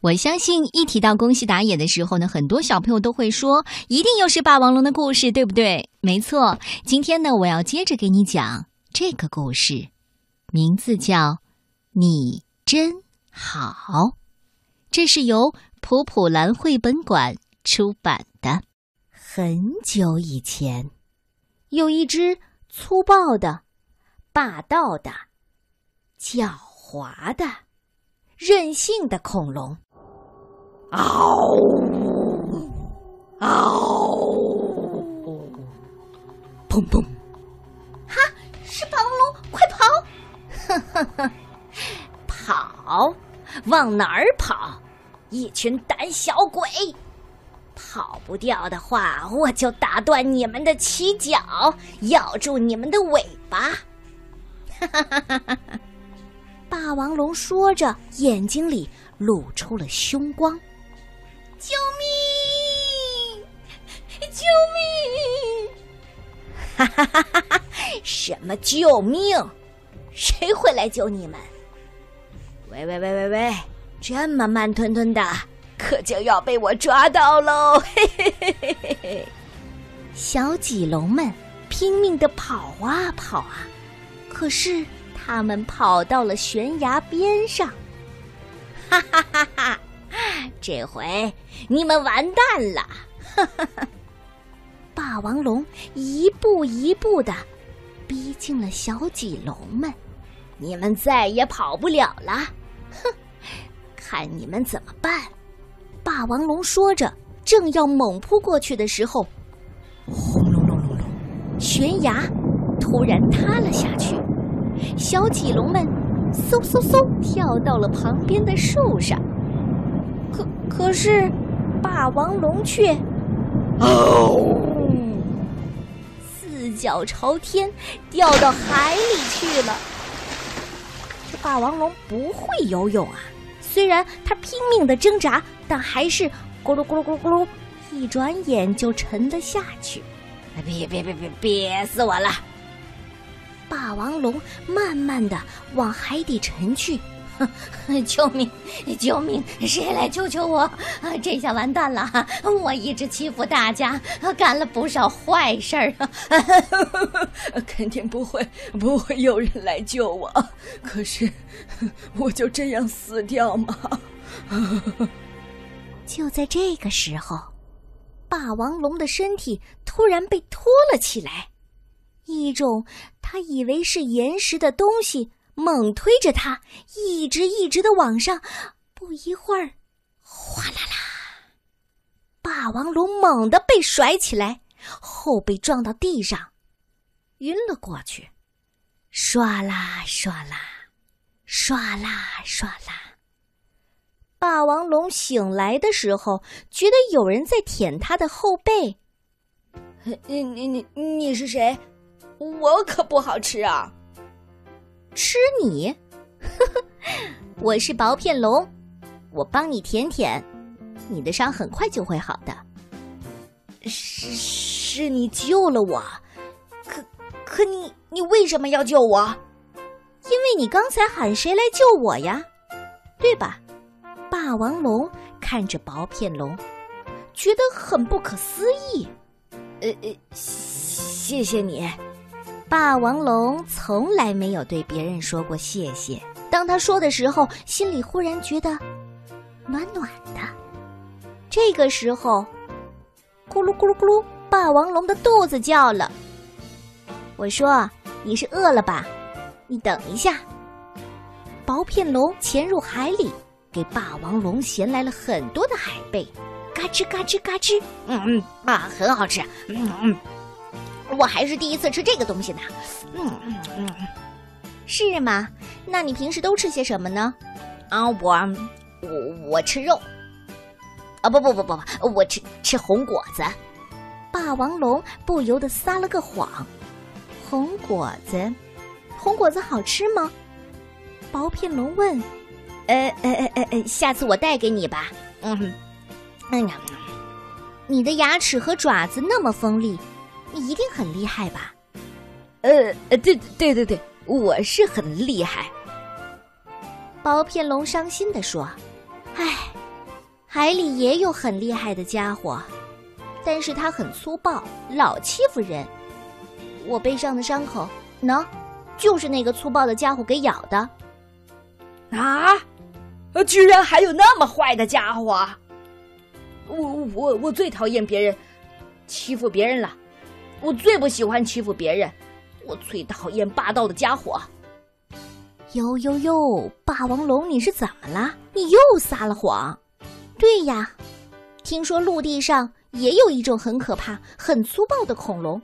我相信一提到宫西达也的时候呢，很多小朋友都会说，一定又是霸王龙的故事，对不对？没错，今天呢，我要接着给你讲这个故事，名字叫《你真好》，这是由普普兰绘本馆出版的。很久以前，有一只粗暴的、霸道的、狡猾的、任性的恐龙。嗷！嗷！砰砰！哈，是霸王龙，快跑！哈哈哈！跑？往哪儿跑？一群胆小鬼！跑不掉的话，我就打断你们的犄角，咬住你们的尾巴！哈哈哈哈哈！霸王龙说着，眼睛里露出了凶光。救命！救命！哈哈哈哈哈！什么救命？谁会来救你们？喂喂喂喂喂！这么慢吞吞的，可就要被我抓到喽！嘿嘿嘿嘿嘿嘿！小脊龙们拼命的跑啊跑啊，可是他们跑到了悬崖边上。哈哈哈哈！这回你们完蛋了！霸王龙一步一步的逼近了小棘龙们，你们再也跑不了了！哼，看你们怎么办！霸王龙说着，正要猛扑过去的时候，轰隆隆隆隆，悬崖突然塌了下去，小棘龙们嗖嗖嗖跳到了旁边的树上。可可是，霸王龙却哦，四脚朝天掉到海里去了。这霸王龙不会游泳啊！虽然它拼命的挣扎，但还是咕噜咕噜咕噜咕噜，一转眼就沉了下去。别别别别憋死我了！霸王龙慢慢的往海底沉去。救命！救命！谁来救救我？啊 这下完蛋了！我一直欺负大家，干了不少坏事儿。肯定不会，不会有人来救我。可是，我就这样死掉吗？就在这个时候，霸王龙的身体突然被拖了起来，一种他以为是岩石的东西。猛推着它，一直一直的往上。不一会儿，哗啦啦，霸王龙猛地被甩起来，后背撞到地上，晕了过去。唰啦唰啦，唰啦唰啦。霸王龙醒来的时候，觉得有人在舔他的后背。你你你你是谁？我可不好吃啊！吃你，呵呵，我是薄片龙，我帮你舔舔，你的伤很快就会好的。是是你救了我，可可你你为什么要救我？因为你刚才喊谁来救我呀，对吧？霸王龙看着薄片龙，觉得很不可思议。呃呃，谢谢你。霸王龙从来没有对别人说过谢谢。当他说的时候，心里忽然觉得暖暖的。这个时候，咕噜咕噜咕噜，霸王龙的肚子叫了。我说：“你是饿了吧？你等一下。”薄片龙潜入海里，给霸王龙衔来了很多的海贝，嘎吱嘎吱嘎吱，嗯嗯啊，很好吃，嗯嗯。我还是第一次吃这个东西呢，嗯嗯嗯，是吗？那你平时都吃些什么呢？啊，我我我吃肉，啊不不不不不，我吃吃红果子。霸王龙不由得撒了个谎。红果子，红果子好吃吗？薄片龙问。呃呃呃呃，下次我带给你吧。嗯，哎呀，你的牙齿和爪子那么锋利。你一定很厉害吧？呃呃，对对对对，我是很厉害。薄片龙伤心的说：“唉，海里也有很厉害的家伙，但是他很粗暴，老欺负人。我背上的伤口，喏，就是那个粗暴的家伙给咬的。啊！居然还有那么坏的家伙！我我我最讨厌别人欺负别人了，我最不喜欢欺负别人，我最讨厌霸道的家伙。呦呦呦，霸王龙，你是怎么了？你又撒了谎。对呀，听说陆地上也有一种很可怕、很粗暴的恐龙，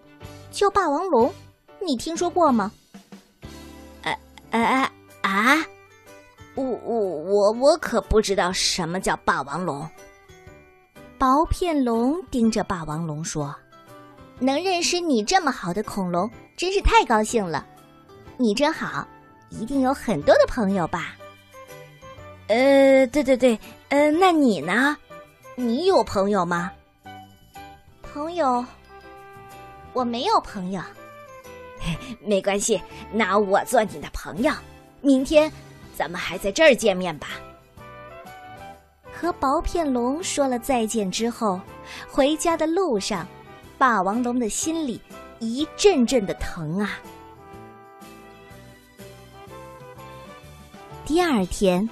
叫霸王龙。你听说过吗？哎哎哎啊！我我我我可不知道什么叫霸王龙。薄片龙盯着霸王龙说：“能认识你这么好的恐龙，真是太高兴了。你真好，一定有很多的朋友吧？”呃，对对对，呃，那你呢？你有朋友吗？朋友，我没有朋友。没关系，那我做你的朋友。明天咱们还在这儿见面吧。和薄片龙说了再见之后，回家的路上，霸王龙的心里一阵阵的疼啊。第二天。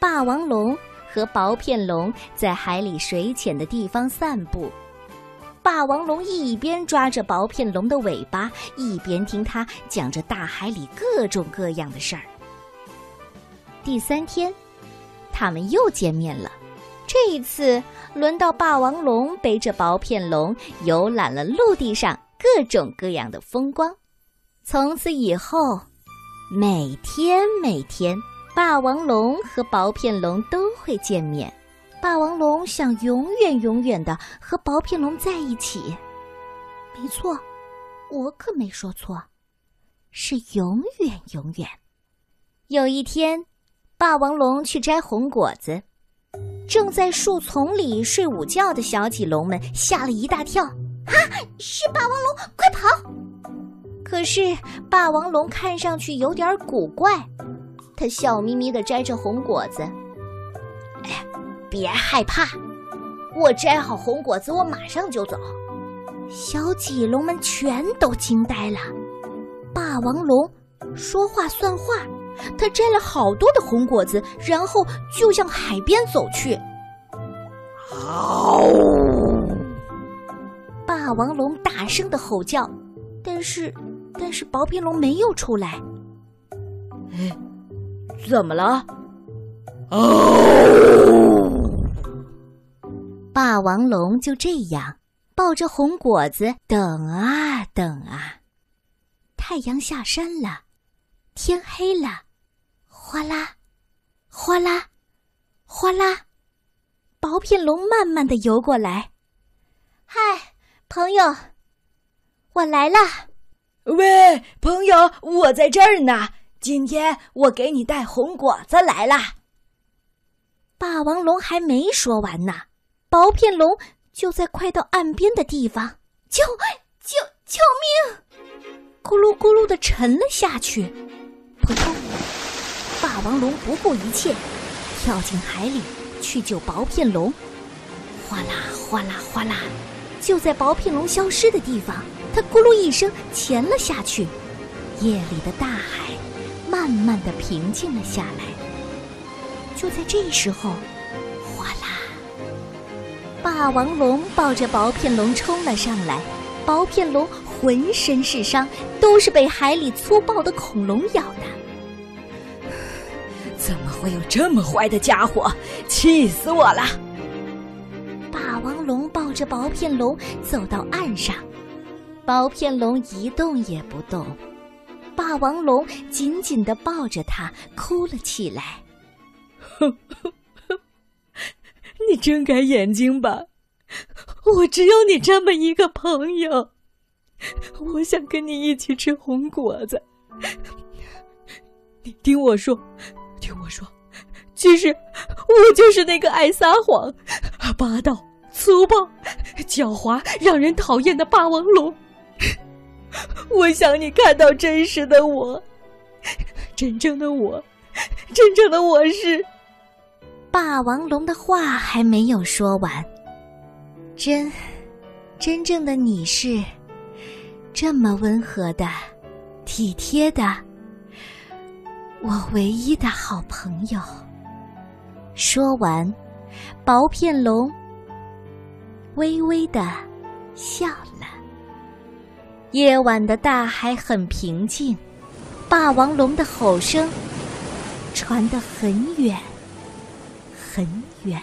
霸王龙和薄片龙在海里水浅的地方散步。霸王龙一边抓着薄片龙的尾巴，一边听他讲着大海里各种各样的事儿。第三天，他们又见面了。这一次，轮到霸王龙背着薄片龙游览了陆地上各种各样的风光。从此以后，每天每天。霸王龙和薄片龙都会见面，霸王龙想永远永远的和薄片龙在一起。没错，我可没说错，是永远永远。有一天，霸王龙去摘红果子，正在树丛里睡午觉的小棘龙们吓了一大跳，啊，是霸王龙，快跑！可是霸王龙看上去有点古怪。他笑眯眯的摘着红果子，哎，别害怕，我摘好红果子，我马上就走。小棘龙们全都惊呆了。霸王龙说话算话，他摘了好多的红果子，然后就向海边走去。好！霸王龙大声的吼叫，但是，但是薄皮龙没有出来。哎。怎么了？哦！霸王龙就这样抱着红果子等啊等啊，太阳下山了，天黑了，哗啦，哗啦，哗啦，薄片龙慢慢的游过来。嗨，朋友，我来啦。喂，朋友，我在这儿呢。今天我给你带红果子来啦。霸王龙还没说完呢，薄片龙就在快到岸边的地方，救救救命！咕噜咕噜的沉了下去。扑通！霸王龙不顾一切，跳进海里去救薄片龙。哗啦哗啦哗啦！就在薄片龙消失的地方，它咕噜一声潜了下去。夜里的大海。慢慢的平静了下来。就在这时候，哗啦！霸王龙抱着薄片龙冲了上来，薄片龙浑身是伤，都是被海里粗暴的恐龙咬的。会有这么坏的家伙？气死我了！霸王龙抱着薄片龙走到岸上，薄片龙一动也不动。霸王龙紧紧的抱着它，哭了起来。你睁开眼睛吧，我只有你这么一个朋友。我想跟你一起吃红果子。你听我说，听我说，其实我就是那个爱撒谎、霸道、粗暴、狡猾、让人讨厌的霸王龙。我想你看到真实的我，真正的我，真正的我是霸王龙的话还没有说完，真，真正的你是这么温和的、体贴的，我唯一的好朋友。说完，薄片龙微微的笑了。夜晚的大海很平静，霸王龙的吼声传得很远。很远。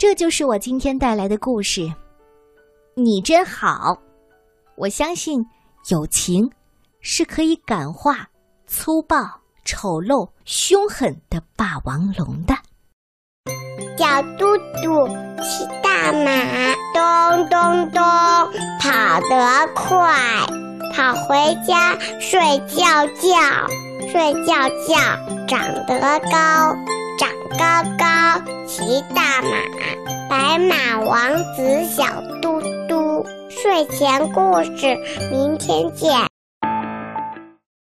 这就是我今天带来的故事。你真好，我相信友情是可以感化粗暴。丑陋凶狠的霸王龙的小嘟嘟骑大马，咚咚咚跑得快，跑回家睡觉觉，睡觉觉长得高，高高骑大马，白马王子小嘟嘟，睡前故事，明天见。